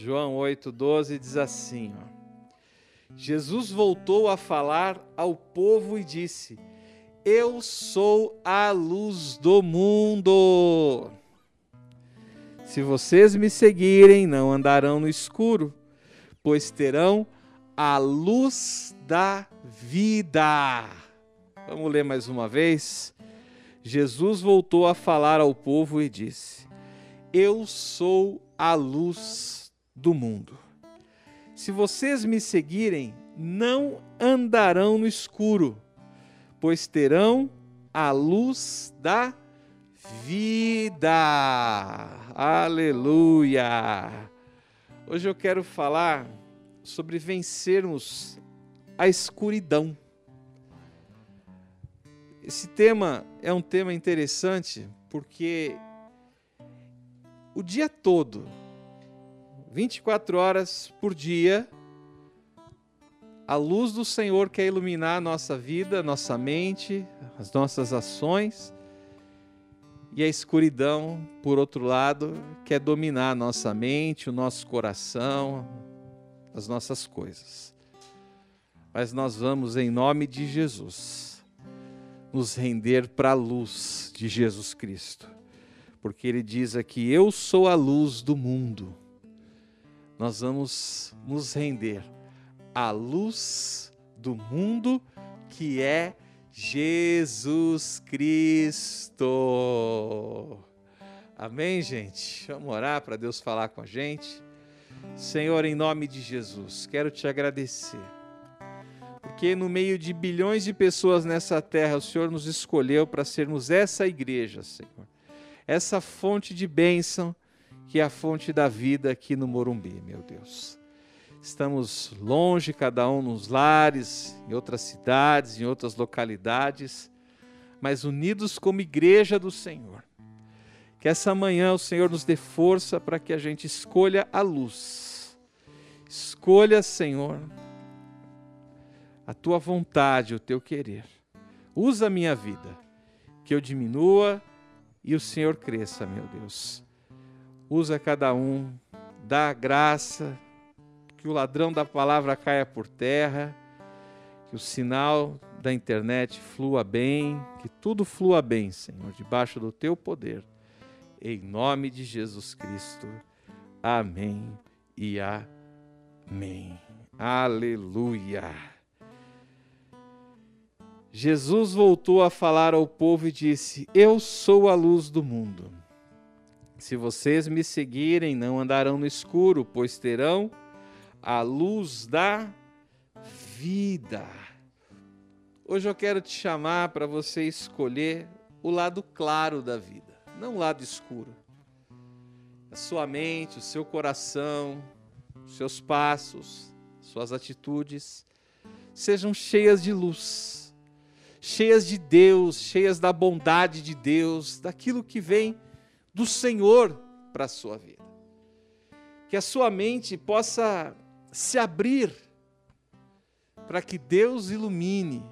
João 8,12 diz assim: ó, Jesus voltou a falar ao povo e disse: Eu sou a luz do mundo. Se vocês me seguirem, não andarão no escuro, pois terão a luz da vida. Vamos ler mais uma vez. Jesus voltou a falar ao povo e disse: Eu sou a luz do mundo. Se vocês me seguirem, não andarão no escuro, pois terão a luz da vida. Aleluia! Hoje eu quero falar sobre vencermos a escuridão. Esse tema é um tema interessante porque o dia todo 24 horas por dia, a luz do Senhor quer iluminar a nossa vida, nossa mente, as nossas ações, e a escuridão, por outro lado, quer dominar a nossa mente, o nosso coração, as nossas coisas. Mas nós vamos, em nome de Jesus, nos render para a luz de Jesus Cristo, porque Ele diz aqui: Eu sou a luz do mundo nós vamos nos render à luz do mundo que é Jesus Cristo. Amém, gente? Vamos orar para Deus falar com a gente. Senhor, em nome de Jesus, quero te agradecer. Porque no meio de bilhões de pessoas nessa terra, o Senhor nos escolheu para sermos essa igreja, Senhor. Essa fonte de bênção que é a fonte da vida aqui no Morumbi, meu Deus. Estamos longe, cada um nos lares, em outras cidades, em outras localidades, mas unidos como igreja do Senhor. Que essa manhã o Senhor nos dê força para que a gente escolha a luz. Escolha, Senhor, a tua vontade, o teu querer. Usa a minha vida, que eu diminua e o Senhor cresça, meu Deus usa cada um, dá graça, que o ladrão da palavra caia por terra, que o sinal da internet flua bem, que tudo flua bem, Senhor, debaixo do teu poder. Em nome de Jesus Cristo. Amém e amém. Aleluia. Jesus voltou a falar ao povo e disse: Eu sou a luz do mundo. Se vocês me seguirem, não andarão no escuro, pois terão a luz da vida. Hoje eu quero te chamar para você escolher o lado claro da vida, não o lado escuro. A sua mente, o seu coração, os seus passos, suas atitudes sejam cheias de luz, cheias de Deus, cheias da bondade de Deus, daquilo que vem do Senhor para a sua vida. Que a sua mente possa se abrir para que Deus ilumine,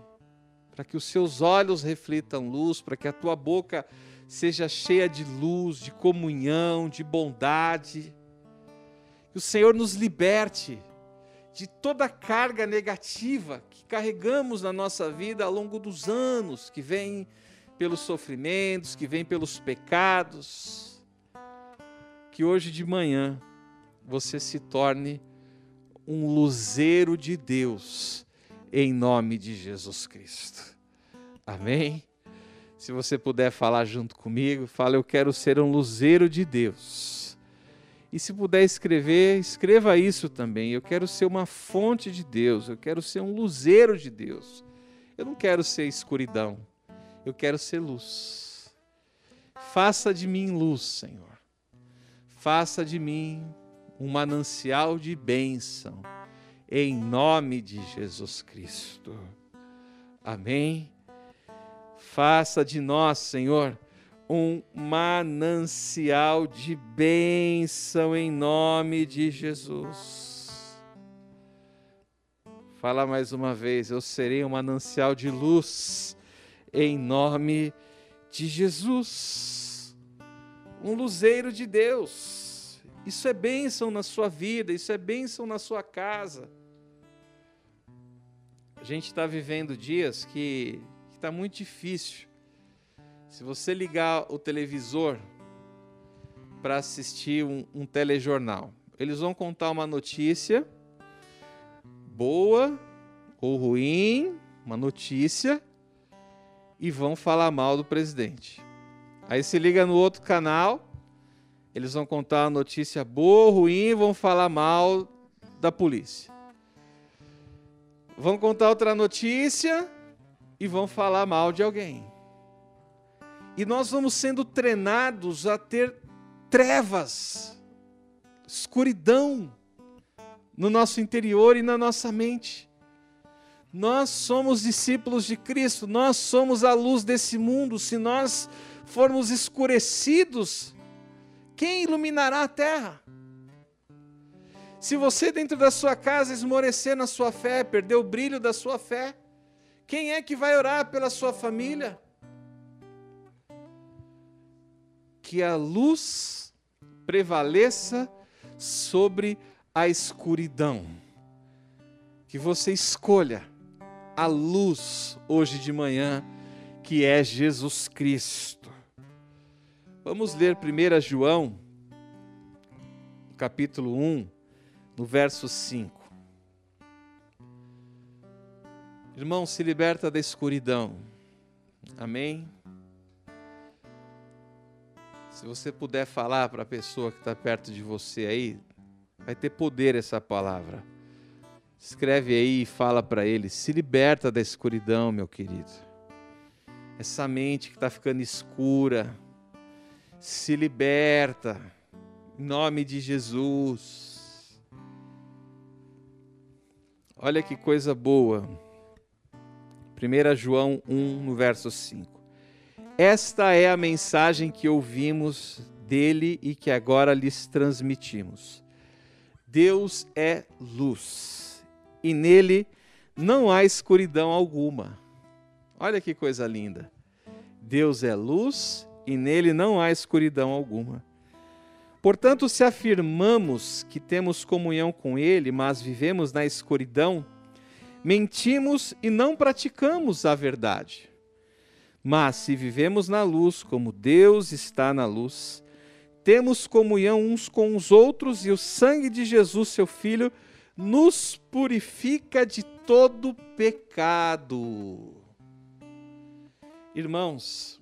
para que os seus olhos reflitam luz, para que a tua boca seja cheia de luz, de comunhão, de bondade. Que o Senhor nos liberte de toda a carga negativa que carregamos na nossa vida ao longo dos anos que vem pelos sofrimentos, que vem pelos pecados. Que hoje de manhã você se torne um luzeiro de Deus, em nome de Jesus Cristo. Amém? Se você puder falar junto comigo, fala: Eu quero ser um luzeiro de Deus. E se puder escrever, escreva isso também. Eu quero ser uma fonte de Deus, eu quero ser um luzeiro de Deus. Eu não quero ser escuridão. Eu quero ser luz. Faça de mim luz, Senhor. Faça de mim um manancial de bênção, em nome de Jesus Cristo. Amém. Faça de nós, Senhor, um manancial de bênção em nome de Jesus. Fala mais uma vez, eu serei um manancial de luz em nome de Jesus. Um luzeiro de Deus. Isso é bênção na sua vida, isso é bênção na sua casa. A gente está vivendo dias que está muito difícil. Se você ligar o televisor para assistir um, um telejornal, eles vão contar uma notícia boa ou ruim, uma notícia, e vão falar mal do presidente. Aí se liga no outro canal, eles vão contar uma notícia boa ruim, vão falar mal da polícia. Vão contar outra notícia e vão falar mal de alguém. E nós vamos sendo treinados a ter trevas, escuridão no nosso interior e na nossa mente. Nós somos discípulos de Cristo, nós somos a luz desse mundo. Se nós formos escurecidos, quem iluminará a terra? Se você dentro da sua casa esmorecer na sua fé, perder o brilho da sua fé, quem é que vai orar pela sua família? Que a luz prevaleça sobre a escuridão. Que você escolha a luz hoje de manhã, que é Jesus Cristo. Vamos ler 1 João, capítulo 1, no verso 5. Irmão, se liberta da escuridão. Amém? Se você puder falar para a pessoa que está perto de você aí, vai ter poder essa palavra. Escreve aí e fala para ele: se liberta da escuridão, meu querido. Essa mente que está ficando escura, se liberta, em nome de Jesus. Olha que coisa boa. 1 João 1, no verso 5. Esta é a mensagem que ouvimos dele e que agora lhes transmitimos. Deus é luz e nele não há escuridão alguma. Olha que coisa linda. Deus é luz e nele não há escuridão alguma. Portanto, se afirmamos que temos comunhão com Ele, mas vivemos na escuridão, mentimos e não praticamos a verdade. Mas se vivemos na luz, como Deus está na luz, temos comunhão uns com os outros e o sangue de Jesus, seu Filho, nos purifica de todo pecado. Irmãos,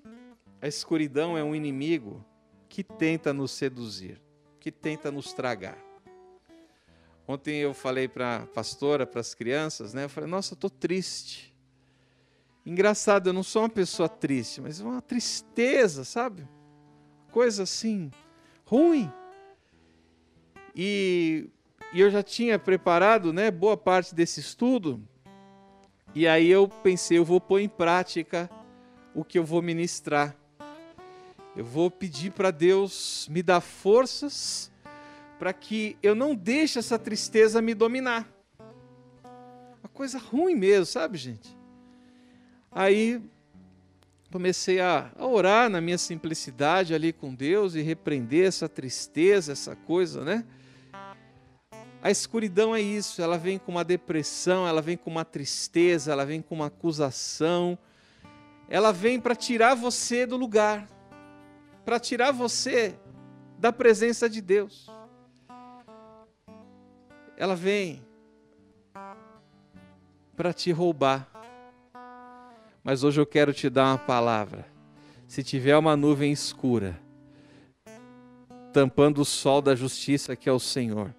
a escuridão é um inimigo que tenta nos seduzir, que tenta nos tragar. Ontem eu falei para a pastora, para as crianças, né? Eu falei, nossa, eu estou triste. Engraçado, eu não sou uma pessoa triste, mas uma tristeza, sabe? Coisa assim, ruim. E, e eu já tinha preparado né, boa parte desse estudo, e aí eu pensei, eu vou pôr em prática o que eu vou ministrar. Eu vou pedir para Deus me dar forças para que eu não deixe essa tristeza me dominar. Uma coisa ruim mesmo, sabe, gente? Aí comecei a, a orar na minha simplicidade ali com Deus e repreender essa tristeza, essa coisa, né? A escuridão é isso, ela vem com uma depressão, ela vem com uma tristeza, ela vem com uma acusação, ela vem para tirar você do lugar para tirar você da presença de Deus. Ela vem para te roubar. Mas hoje eu quero te dar uma palavra. Se tiver uma nuvem escura, tampando o sol da justiça que é o Senhor,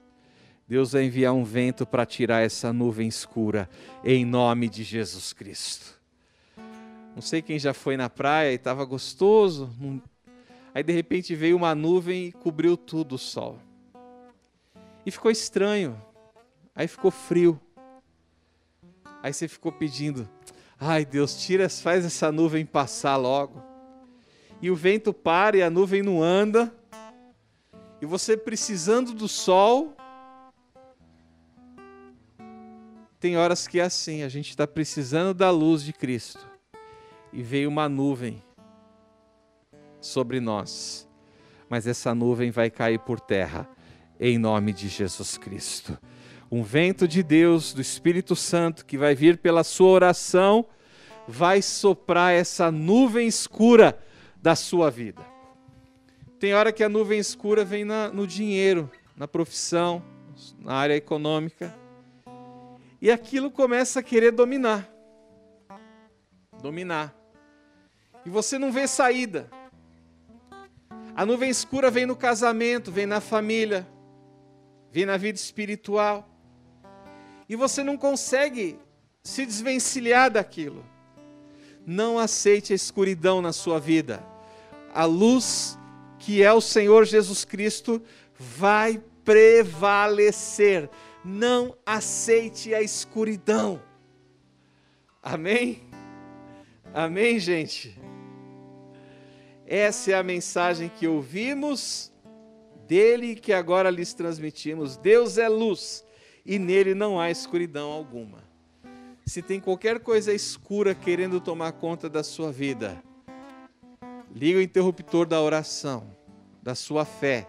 Deus vai enviar um vento para tirar essa nuvem escura, em nome de Jesus Cristo. Não sei quem já foi na praia e estava gostoso, Aí de repente veio uma nuvem e cobriu tudo o sol. E ficou estranho. Aí ficou frio. Aí você ficou pedindo: "Ai, Deus, tira, faz essa nuvem passar logo". E o vento para e a nuvem não anda. E você precisando do sol, tem horas que é assim, a gente está precisando da luz de Cristo. E veio uma nuvem sobre nós. Mas essa nuvem vai cair por terra em nome de Jesus Cristo. Um vento de Deus, do Espírito Santo, que vai vir pela sua oração, vai soprar essa nuvem escura da sua vida. Tem hora que a nuvem escura vem na, no dinheiro, na profissão, na área econômica, e aquilo começa a querer dominar. Dominar. E você não vê saída. A nuvem escura vem no casamento, vem na família, vem na vida espiritual. E você não consegue se desvencilhar daquilo. Não aceite a escuridão na sua vida. A luz que é o Senhor Jesus Cristo vai prevalecer. Não aceite a escuridão. Amém? Amém, gente? Essa é a mensagem que ouvimos dele que agora lhes transmitimos. Deus é luz e nele não há escuridão alguma. Se tem qualquer coisa escura querendo tomar conta da sua vida, liga o interruptor da oração, da sua fé,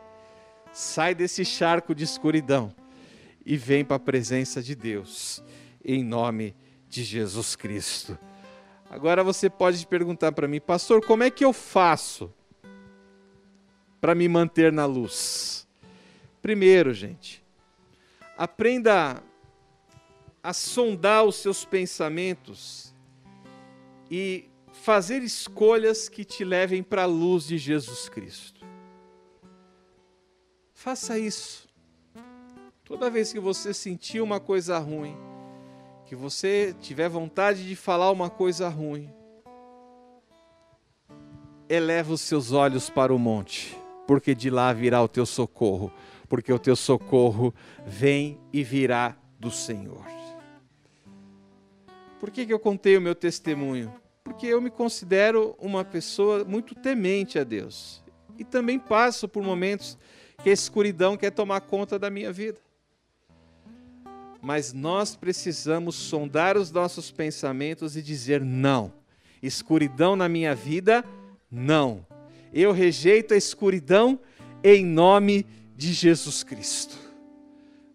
sai desse charco de escuridão e vem para a presença de Deus, em nome de Jesus Cristo. Agora você pode perguntar para mim, pastor, como é que eu faço para me manter na luz? Primeiro, gente, aprenda a sondar os seus pensamentos e fazer escolhas que te levem para a luz de Jesus Cristo. Faça isso. Toda vez que você sentir uma coisa ruim, que você tiver vontade de falar uma coisa ruim, eleva os seus olhos para o monte, porque de lá virá o teu socorro, porque o teu socorro vem e virá do Senhor. Por que, que eu contei o meu testemunho? Porque eu me considero uma pessoa muito temente a Deus e também passo por momentos que a escuridão quer tomar conta da minha vida mas nós precisamos sondar os nossos pensamentos e dizer não. Escuridão na minha vida, não. Eu rejeito a escuridão em nome de Jesus Cristo.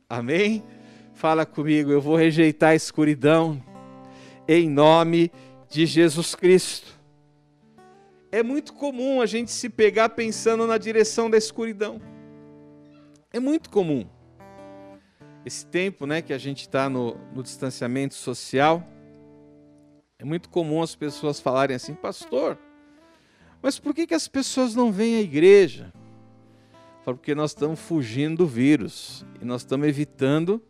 Amém? Fala comigo, eu vou rejeitar a escuridão em nome de Jesus Cristo. É muito comum a gente se pegar pensando na direção da escuridão. É muito comum esse tempo né, que a gente está no, no distanciamento social, é muito comum as pessoas falarem assim, pastor, mas por que, que as pessoas não vêm à igreja? Porque nós estamos fugindo do vírus e nós estamos evitando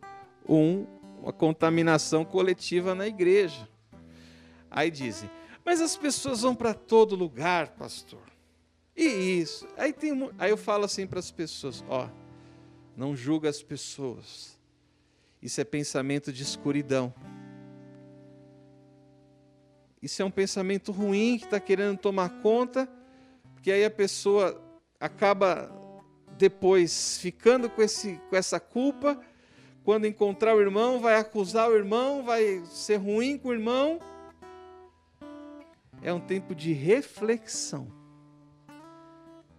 um, uma contaminação coletiva na igreja. Aí dizem, mas as pessoas vão para todo lugar, pastor. E isso. Aí, tem, aí eu falo assim para as pessoas: ó, não julga as pessoas. Isso é pensamento de escuridão. Isso é um pensamento ruim que está querendo tomar conta, porque aí a pessoa acaba depois ficando com, esse, com essa culpa. Quando encontrar o irmão, vai acusar o irmão, vai ser ruim com o irmão. É um tempo de reflexão.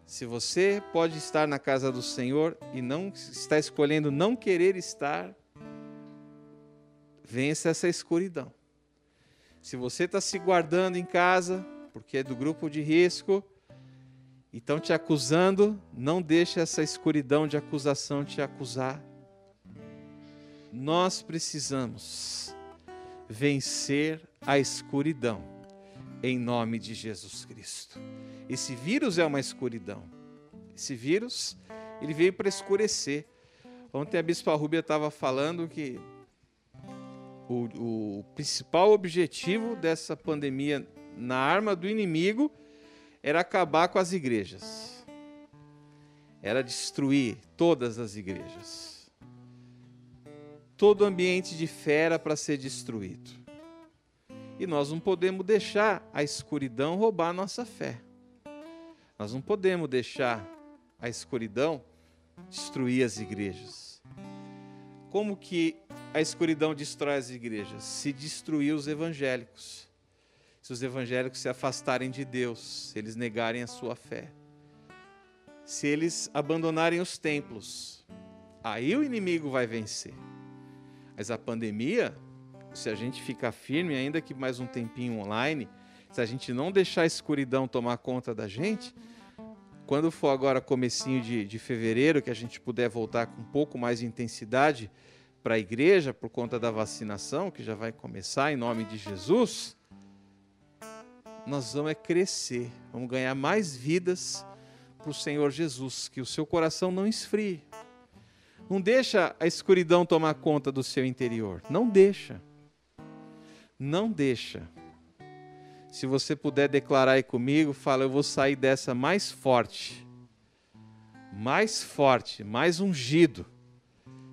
Se você pode estar na casa do Senhor e não está escolhendo não querer estar, Vence essa escuridão. Se você está se guardando em casa, porque é do grupo de risco, e estão te acusando, não deixe essa escuridão de acusação te acusar. Nós precisamos vencer a escuridão em nome de Jesus Cristo. Esse vírus é uma escuridão. Esse vírus, ele veio para escurecer. Ontem a Bispa Rúbia estava falando que o, o principal objetivo dessa pandemia na arma do inimigo era acabar com as igrejas. Era destruir todas as igrejas. Todo ambiente de fera para ser destruído. E nós não podemos deixar a escuridão roubar a nossa fé. Nós não podemos deixar a escuridão destruir as igrejas. Como que a escuridão destrói as igrejas? Se destruir os evangélicos. Se os evangélicos se afastarem de Deus, se eles negarem a sua fé. Se eles abandonarem os templos, Aí o inimigo vai vencer. Mas a pandemia, se a gente ficar firme, ainda que mais um tempinho online, se a gente não deixar a escuridão tomar conta da gente, quando for agora comecinho de, de fevereiro, que a gente puder voltar com um pouco mais de intensidade para a igreja por conta da vacinação, que já vai começar em nome de Jesus, nós vamos é crescer, vamos ganhar mais vidas para o Senhor Jesus, que o seu coração não esfrie. Não deixa a escuridão tomar conta do seu interior. Não deixa. Não deixa. Se você puder declarar aí comigo, fala: Eu vou sair dessa mais forte, mais forte, mais ungido,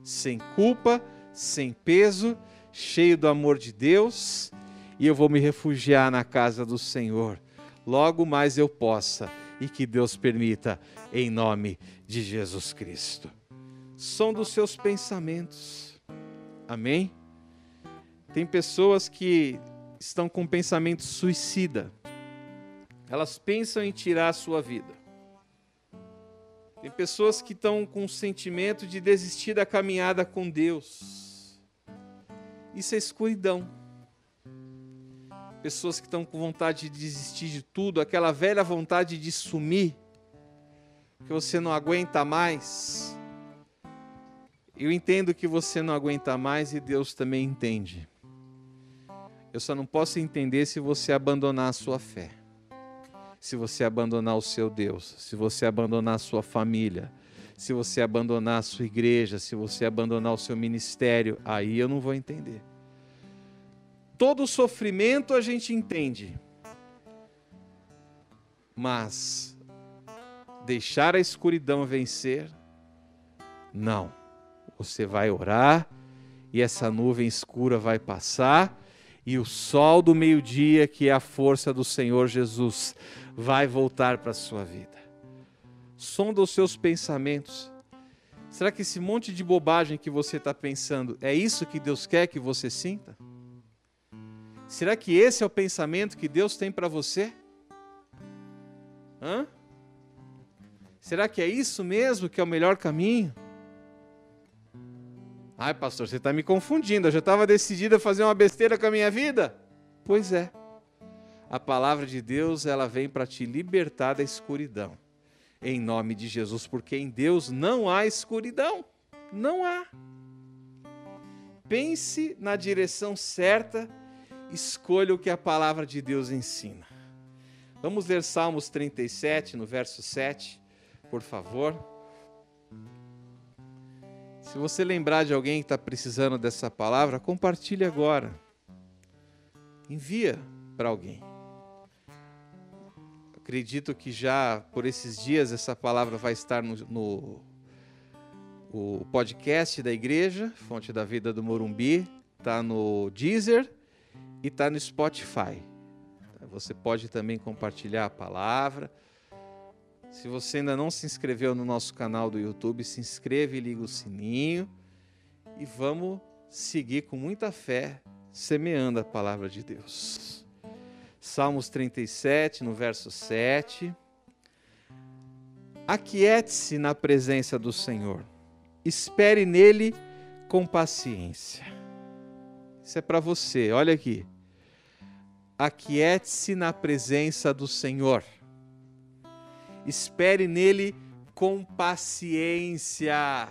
sem culpa, sem peso, cheio do amor de Deus, e eu vou me refugiar na casa do Senhor. Logo mais eu possa e que Deus permita, em nome de Jesus Cristo. Som dos seus pensamentos. Amém? Tem pessoas que estão com pensamento suicida. Elas pensam em tirar a sua vida. Tem pessoas que estão com o sentimento de desistir da caminhada com Deus. Isso é escuridão pessoas que estão com vontade de desistir de tudo, aquela velha vontade de sumir, que você não aguenta mais. Eu entendo que você não aguenta mais e Deus também entende. Eu só não posso entender se você abandonar a sua fé, se você abandonar o seu Deus, se você abandonar a sua família, se você abandonar a sua igreja, se você abandonar o seu ministério, aí eu não vou entender todo sofrimento a gente entende. Mas deixar a escuridão vencer, não. Você vai orar e essa nuvem escura vai passar e o sol do meio-dia, que é a força do Senhor Jesus, vai voltar para a sua vida. Sonda os seus pensamentos. Será que esse monte de bobagem que você está pensando é isso que Deus quer que você sinta? Será que esse é o pensamento que Deus tem para você? Hã? Será que é isso mesmo que é o melhor caminho? Ai, pastor, você está me confundindo. Eu já estava decidido a fazer uma besteira com a minha vida. Pois é. A palavra de Deus, ela vem para te libertar da escuridão. Em nome de Jesus, porque em Deus não há escuridão. Não há. Pense na direção certa escolha o que a palavra de Deus ensina. Vamos ler Salmos 37, no verso 7, por favor. Se você lembrar de alguém que está precisando dessa palavra, compartilhe agora. Envia para alguém. Acredito que já por esses dias essa palavra vai estar no, no o podcast da igreja, Fonte da Vida do Morumbi, está no Deezer e está no Spotify. Você pode também compartilhar a palavra. Se você ainda não se inscreveu no nosso canal do YouTube, se inscreve e liga o sininho. E vamos seguir com muita fé, semeando a palavra de Deus. Salmos 37, no verso 7. Aquiete-se na presença do Senhor, espere nele com paciência. Isso é para você, olha aqui aquiete-se na presença do Senhor. Espere nele com paciência.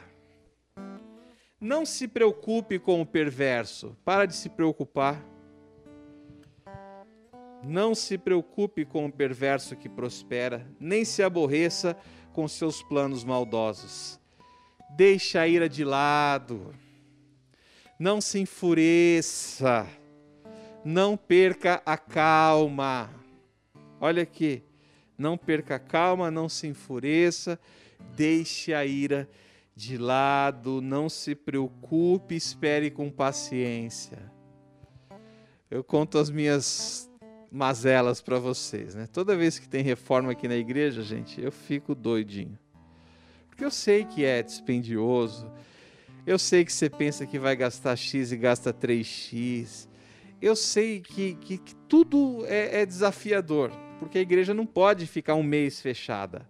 Não se preocupe com o perverso. Para de se preocupar. Não se preocupe com o perverso que prospera, nem se aborreça com seus planos maldosos. Deixe a ira de lado. Não se enfureça não perca a calma. Olha aqui, não perca a calma, não se enfureça, deixe a ira de lado, não se preocupe, espere com paciência. Eu conto as minhas mazelas para vocês, né? Toda vez que tem reforma aqui na igreja, gente, eu fico doidinho. Porque eu sei que é dispendioso. Eu sei que você pensa que vai gastar X e gasta 3X eu sei que, que, que tudo é, é, desafiador, porque a igreja não pode ficar um mês fechada.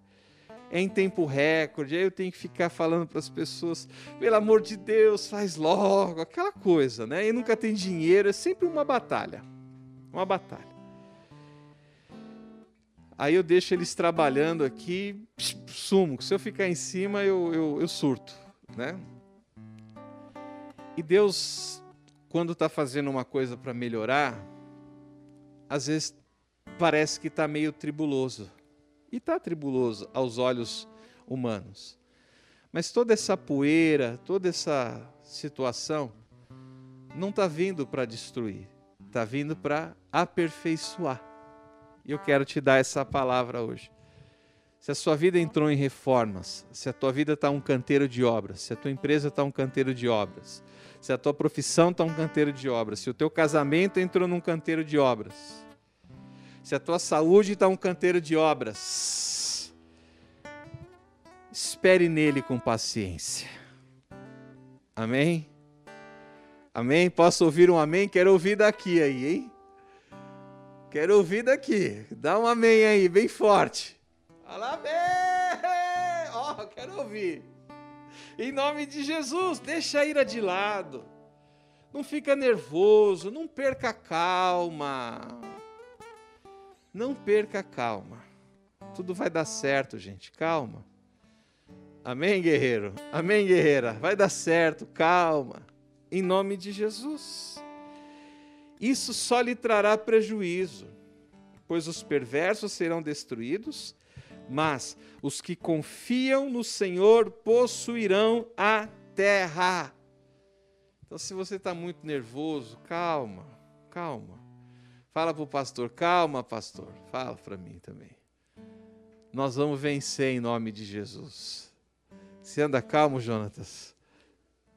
é em tempo recorde, aí eu tenho que ficar falando para as pessoas, pelo amor de Deus, faz logo, aquela coisa, né? E nunca tem dinheiro, é sempre uma batalha. Uma batalha. Aí eu deixo eles trabalhando aqui, sumo. Se eu ficar em cima, eu, eu, eu surto, né? E Deus, quando está fazendo uma coisa para melhorar, às vezes parece que está meio tribuloso. E está tribuloso aos olhos humanos. Mas toda essa poeira, toda essa situação, não está vindo para destruir, está vindo para aperfeiçoar. E eu quero te dar essa palavra hoje. Se a sua vida entrou em reformas, se a tua vida está um canteiro de obras, se a tua empresa está um canteiro de obras, se a tua profissão está um canteiro de obras, se o teu casamento entrou num canteiro de obras, se a tua saúde está um canteiro de obras, espere nele com paciência. Amém? Amém? Posso ouvir um amém? Quero ouvir daqui aí, hein? Quero ouvir daqui. Dá um amém aí, bem forte. Amém! Ó, oh, quero ouvir. Em nome de Jesus, deixa a ira de lado. Não fica nervoso, não perca a calma. Não perca a calma. Tudo vai dar certo, gente. Calma. Amém, guerreiro? Amém, guerreira? Vai dar certo, calma. Em nome de Jesus isso só lhe trará prejuízo, pois os perversos serão destruídos, mas os que confiam no Senhor possuirão a terra. Então, se você está muito nervoso, calma, calma. Fala para o pastor, calma, pastor. Fala para mim também. Nós vamos vencer em nome de Jesus. Você anda calmo, Jonatas?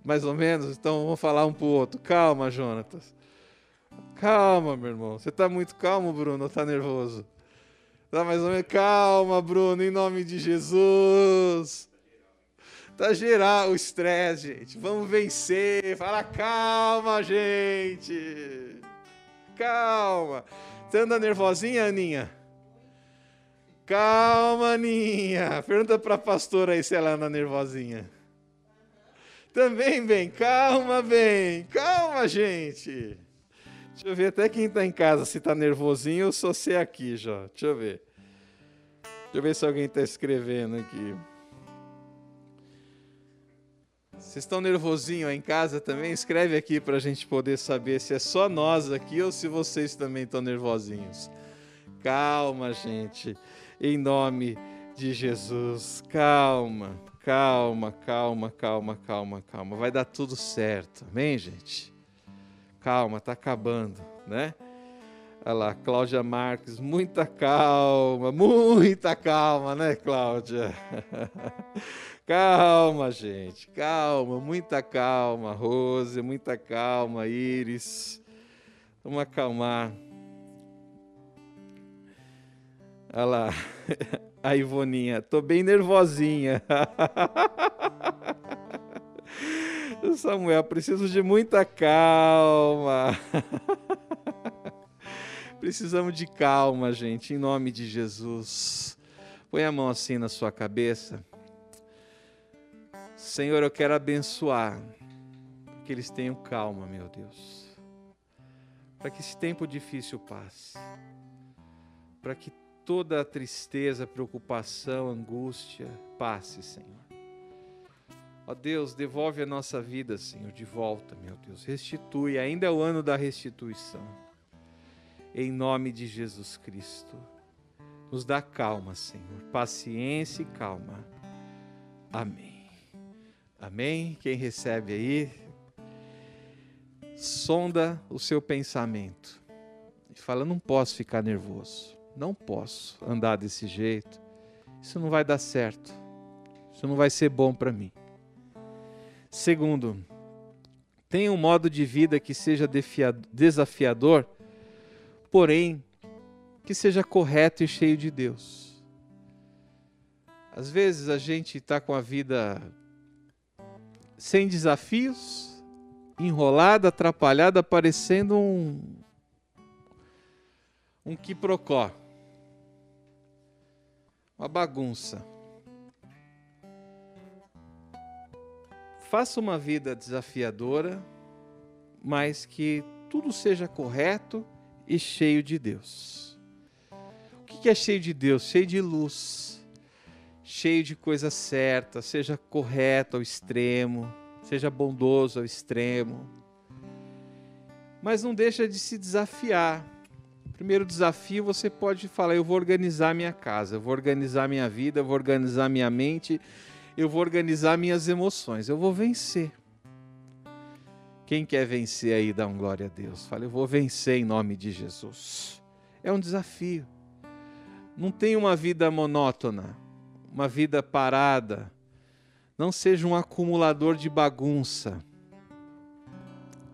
Mais ou menos? Então vamos falar um para o outro. Calma, Jonatas. Calma, meu irmão. Você está muito calmo, Bruno, está nervoso? Tá mais ou menos. Calma, Bruno, em nome de Jesus. Tá geral o estresse, gente. Vamos vencer. Fala calma, gente. Calma. Você anda nervosinha, Aninha? Calma, Aninha. Pergunta para a pastora aí se ela anda nervosinha. Também, bem. Calma, bem. Calma, gente. Deixa eu ver até quem está em casa, se está nervosinho ou só você aqui já. Deixa eu ver. Deixa eu ver se alguém está escrevendo aqui. Vocês estão nervosinho aí em casa também? Escreve aqui para a gente poder saber se é só nós aqui ou se vocês também estão nervosinhos. Calma, gente. Em nome de Jesus. Calma, calma, calma, calma, calma, calma. Vai dar tudo certo. Amém, gente? calma, está acabando, né? Olha lá, Cláudia Marques, muita calma, muita calma, né, Cláudia? calma, gente, calma, muita calma, Rose, muita calma, Iris. Vamos acalmar. Olha lá, a Ivoninha, tô bem nervosinha. Samuel, preciso de muita calma. Precisamos de calma, gente, em nome de Jesus. Põe a mão assim na sua cabeça. Senhor, eu quero abençoar, que eles tenham calma, meu Deus. Para que esse tempo difícil passe. Para que toda a tristeza, preocupação, angústia passe, Senhor. Ó Deus, devolve a nossa vida, Senhor, de volta, meu Deus. Restitui, ainda é o ano da restituição. Em nome de Jesus Cristo. Nos dá calma, Senhor, paciência e calma. Amém. Amém. Quem recebe aí, sonda o seu pensamento e fala: não posso ficar nervoso, não posso andar desse jeito, isso não vai dar certo, isso não vai ser bom para mim. Segundo, tenha um modo de vida que seja desafiador, porém que seja correto e cheio de Deus. Às vezes a gente está com a vida sem desafios, enrolada, atrapalhada, parecendo um um quiprocó. Uma bagunça. Faça uma vida desafiadora, mas que tudo seja correto e cheio de Deus. O que é cheio de Deus? Cheio de luz cheio de coisa certa, seja correto ao extremo, seja bondoso ao extremo. Mas não deixa de se desafiar. Primeiro desafio, você pode falar: eu vou organizar minha casa, eu vou organizar minha vida, eu vou organizar minha mente, eu vou organizar minhas emoções, eu vou vencer. Quem quer vencer aí, dá um glória a Deus. Fala, eu vou vencer em nome de Jesus. É um desafio. Não tem uma vida monótona, uma vida parada. Não seja um acumulador de bagunça,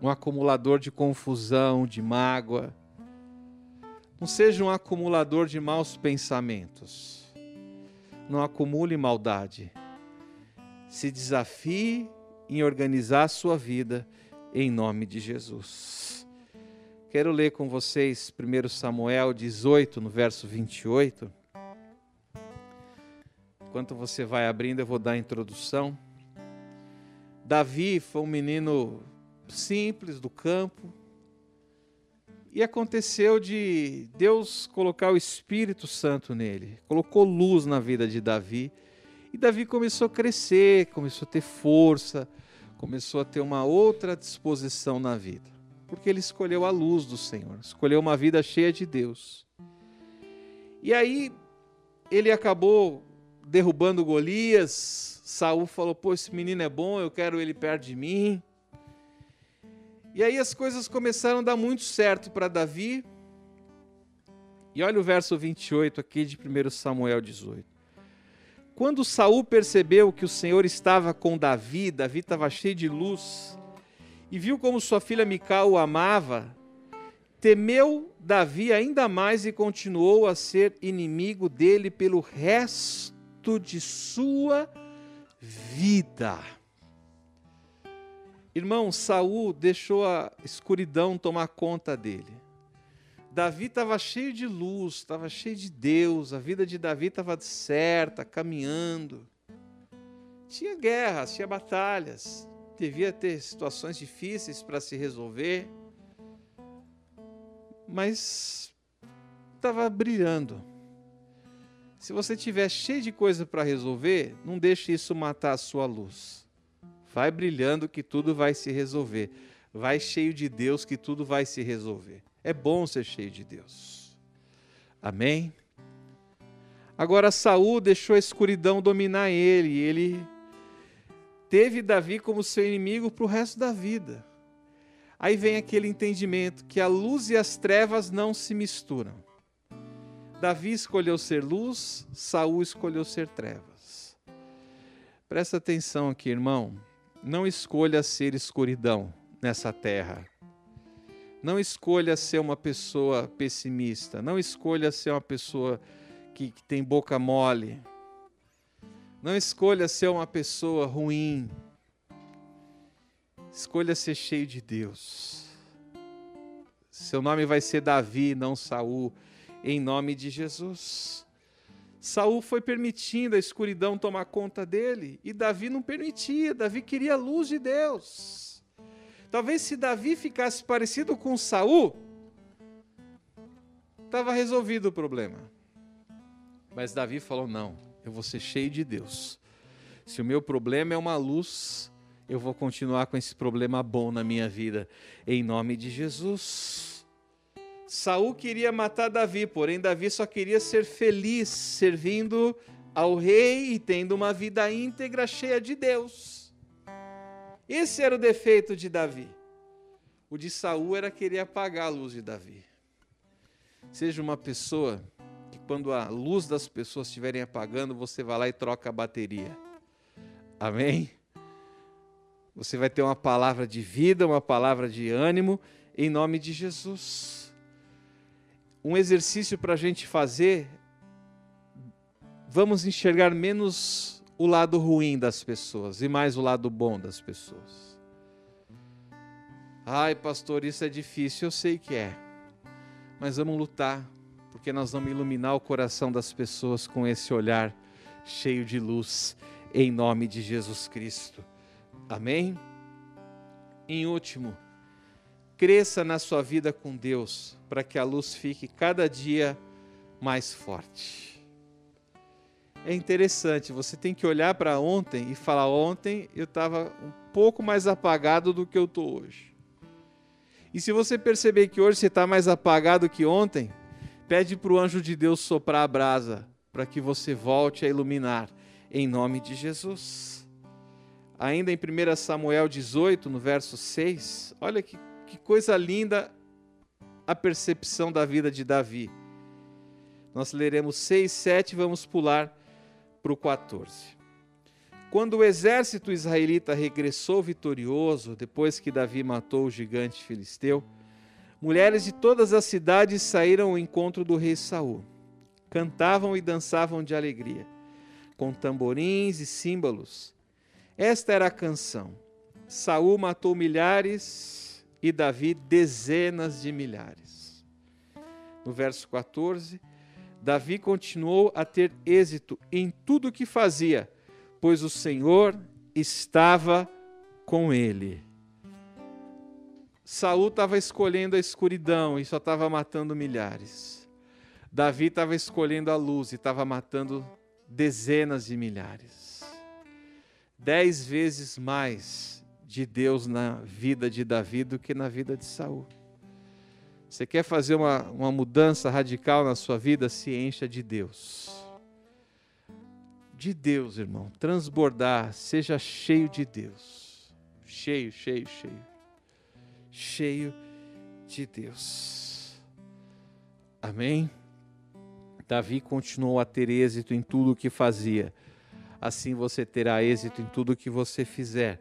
um acumulador de confusão, de mágoa. Não seja um acumulador de maus pensamentos. Não acumule maldade. Se desafie em organizar a sua vida em nome de Jesus. Quero ler com vocês 1 Samuel 18, no verso 28. Enquanto você vai abrindo, eu vou dar a introdução. Davi foi um menino simples do campo. E aconteceu de Deus colocar o Espírito Santo nele, colocou luz na vida de Davi. E Davi começou a crescer, começou a ter força, começou a ter uma outra disposição na vida, porque ele escolheu a luz do Senhor, escolheu uma vida cheia de Deus. E aí ele acabou derrubando Golias. Saul falou: "Pô, esse menino é bom, eu quero ele perto de mim". E aí as coisas começaram a dar muito certo para Davi. E olha o verso 28 aqui de 1 Samuel 18. Quando Saul percebeu que o Senhor estava com Davi, Davi estava cheio de luz, e viu como sua filha Mical o amava, temeu Davi ainda mais e continuou a ser inimigo dele pelo resto de sua vida. Irmão, Saul deixou a escuridão tomar conta dele. Davi estava cheio de luz, estava cheio de Deus, a vida de Davi estava certa, caminhando. Tinha guerras, tinha batalhas, devia ter situações difíceis para se resolver, mas estava brilhando. Se você tiver cheio de coisa para resolver, não deixe isso matar a sua luz. Vai brilhando que tudo vai se resolver. Vai cheio de Deus que tudo vai se resolver. É bom ser cheio de Deus. Amém? Agora Saul deixou a escuridão dominar ele, ele teve Davi como seu inimigo para o resto da vida. Aí vem aquele entendimento que a luz e as trevas não se misturam. Davi escolheu ser luz, Saul escolheu ser trevas. Presta atenção aqui, irmão. Não escolha ser escuridão nessa terra. Não escolha ser uma pessoa pessimista. Não escolha ser uma pessoa que, que tem boca mole. Não escolha ser uma pessoa ruim. Escolha ser cheio de Deus. Seu nome vai ser Davi, não Saul, em nome de Jesus. Saul foi permitindo a escuridão tomar conta dele e Davi não permitia. Davi queria a luz de Deus. Talvez se Davi ficasse parecido com Saul, estava resolvido o problema. Mas Davi falou: não, eu vou ser cheio de Deus. Se o meu problema é uma luz, eu vou continuar com esse problema bom na minha vida, em nome de Jesus. Saul queria matar Davi, porém Davi só queria ser feliz servindo ao rei e tendo uma vida íntegra cheia de Deus. Esse era o defeito de Davi. O de Saul era querer apagar a luz de Davi. Seja uma pessoa que quando a luz das pessoas estiverem apagando, você vai lá e troca a bateria. Amém? Você vai ter uma palavra de vida, uma palavra de ânimo, em nome de Jesus. Um exercício para a gente fazer, vamos enxergar menos o lado ruim das pessoas e mais o lado bom das pessoas. Ai, pastor, isso é difícil, eu sei que é. Mas vamos lutar, porque nós vamos iluminar o coração das pessoas com esse olhar cheio de luz, em nome de Jesus Cristo. Amém? Em último, cresça na sua vida com Deus, para que a luz fique cada dia mais forte. É interessante, você tem que olhar para ontem e falar: ontem eu estava um pouco mais apagado do que eu estou hoje. E se você perceber que hoje você está mais apagado que ontem, pede para o anjo de Deus soprar a brasa, para que você volte a iluminar, em nome de Jesus. Ainda em 1 Samuel 18, no verso 6, olha que, que coisa linda a percepção da vida de Davi. Nós leremos 6, 7 e vamos pular para o 14. Quando o exército israelita regressou vitorioso, depois que Davi matou o gigante filisteu, mulheres de todas as cidades saíram ao encontro do rei Saul. Cantavam e dançavam de alegria, com tamborins e símbolos. Esta era a canção. Saul matou milhares e Davi dezenas de milhares. No verso 14, Davi continuou a ter êxito em tudo o que fazia pois o Senhor estava com ele. Saul estava escolhendo a escuridão e só estava matando milhares. Davi estava escolhendo a luz e estava matando dezenas de milhares. Dez vezes mais de Deus na vida de Davi do que na vida de Saul. Você quer fazer uma, uma mudança radical na sua vida? Se encha de Deus de Deus, irmão. Transbordar, seja cheio de Deus. Cheio, cheio, cheio. Cheio de Deus. Amém? Davi continuou a ter êxito em tudo o que fazia. Assim você terá êxito em tudo o que você fizer,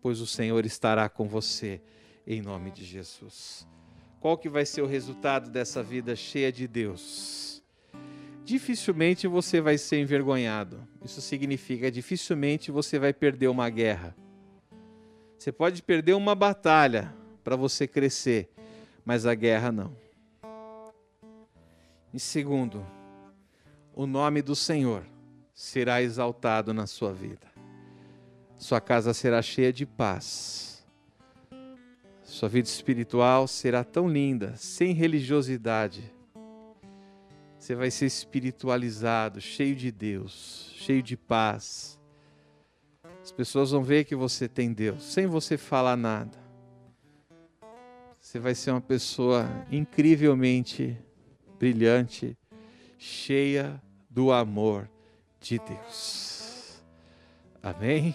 pois o Senhor estará com você, em nome de Jesus. Qual que vai ser o resultado dessa vida cheia de Deus? dificilmente você vai ser envergonhado. Isso significa dificilmente você vai perder uma guerra. Você pode perder uma batalha para você crescer, mas a guerra não. Em segundo, o nome do Senhor será exaltado na sua vida. Sua casa será cheia de paz. Sua vida espiritual será tão linda, sem religiosidade você vai ser espiritualizado, cheio de Deus, cheio de paz. As pessoas vão ver que você tem Deus, sem você falar nada. Você vai ser uma pessoa incrivelmente brilhante, cheia do amor de Deus. Amém?